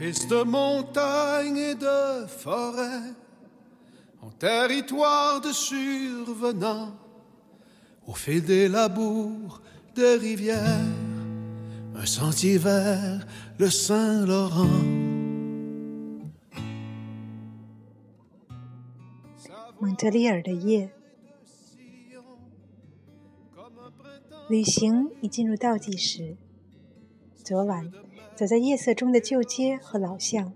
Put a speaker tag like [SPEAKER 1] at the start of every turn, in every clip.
[SPEAKER 1] fils de montagne et de forêt, en territoire de survenant, au fil des labours, des rivières, un sentier vers le Saint-Laurent.
[SPEAKER 2] 蒙特利尔的夜，旅行已进入倒计时。 昨晚走在夜色中的旧街和老巷，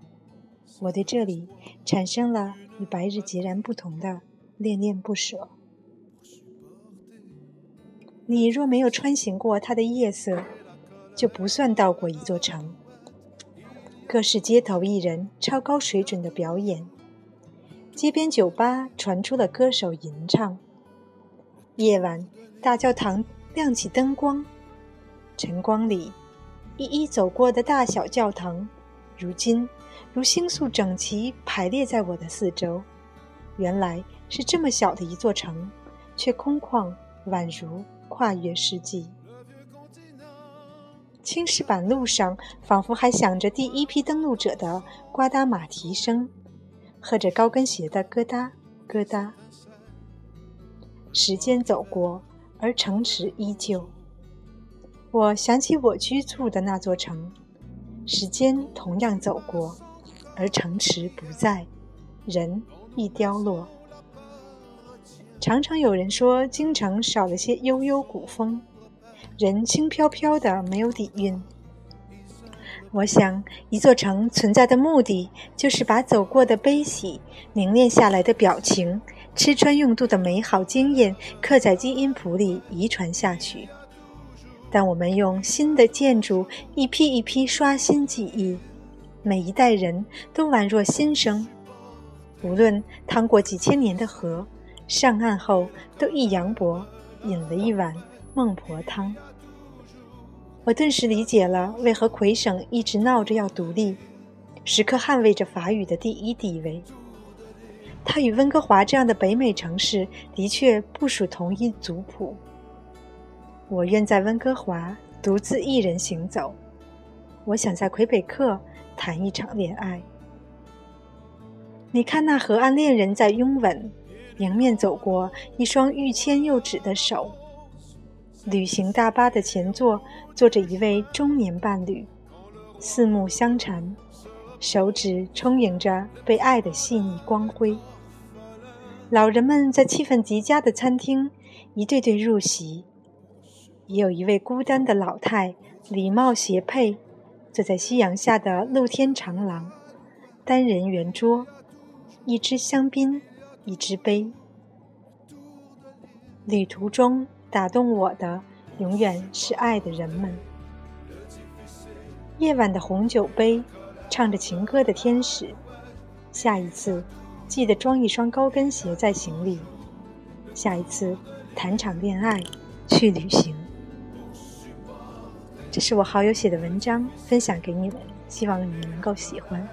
[SPEAKER 2] 我对这里产生了与白日截然不同的恋恋不舍。你若没有穿行过它的夜色，就不算到过一座城。各式街头艺人超高水准的表演，街边酒吧传出了歌手吟唱。夜晚，大教堂亮起灯光，晨光里，一一走过的大小教堂，如今如星宿整齐排列在我的四周。原来是这么小的一座城，却空旷，宛如。跨越世纪，青石板路上仿佛还响着第一批登陆者的呱嗒马蹄声，和着高跟鞋的咯哒咯哒。时间走过，而城池依旧。我想起我居住的那座城，时间同样走过，而城池不在，人亦凋落。常常有人说，京城少了些悠悠古风，人轻飘飘的，没有底蕴。我想，一座城存在的目的，就是把走过的悲喜、凝练下来的表情、吃穿用度的美好经验，刻在基因谱里，遗传下去。但我们用新的建筑一批一批刷新记忆，每一代人都宛若新生。无论趟过几千年的河。上岸后，都一扬脖，饮了一碗孟婆汤。我顿时理解了为何魁省一直闹着要独立，时刻捍卫着法语的第一地位。它与温哥华这样的北美城市的确不属同一族谱。我愿在温哥华独自一人行走，我想在魁北克谈一场恋爱。你看那河岸恋人在拥吻。迎面走过一双欲牵又止的手。旅行大巴的前座坐着一位中年伴侣，四目相缠，手指充盈着被爱的细腻光辉。老人们在气氛极佳的餐厅一对对入席，也有一位孤单的老太，礼帽斜佩，坐在夕阳下的露天长廊，单人圆桌，一支香槟。一支杯。旅途中打动我的，永远是爱的人们。夜晚的红酒杯，唱着情歌的天使。下一次，记得装一双高跟鞋在行李。下一次，谈场恋爱，去旅行。这是我好友写的文章，分享给你们，希望你们能够喜欢。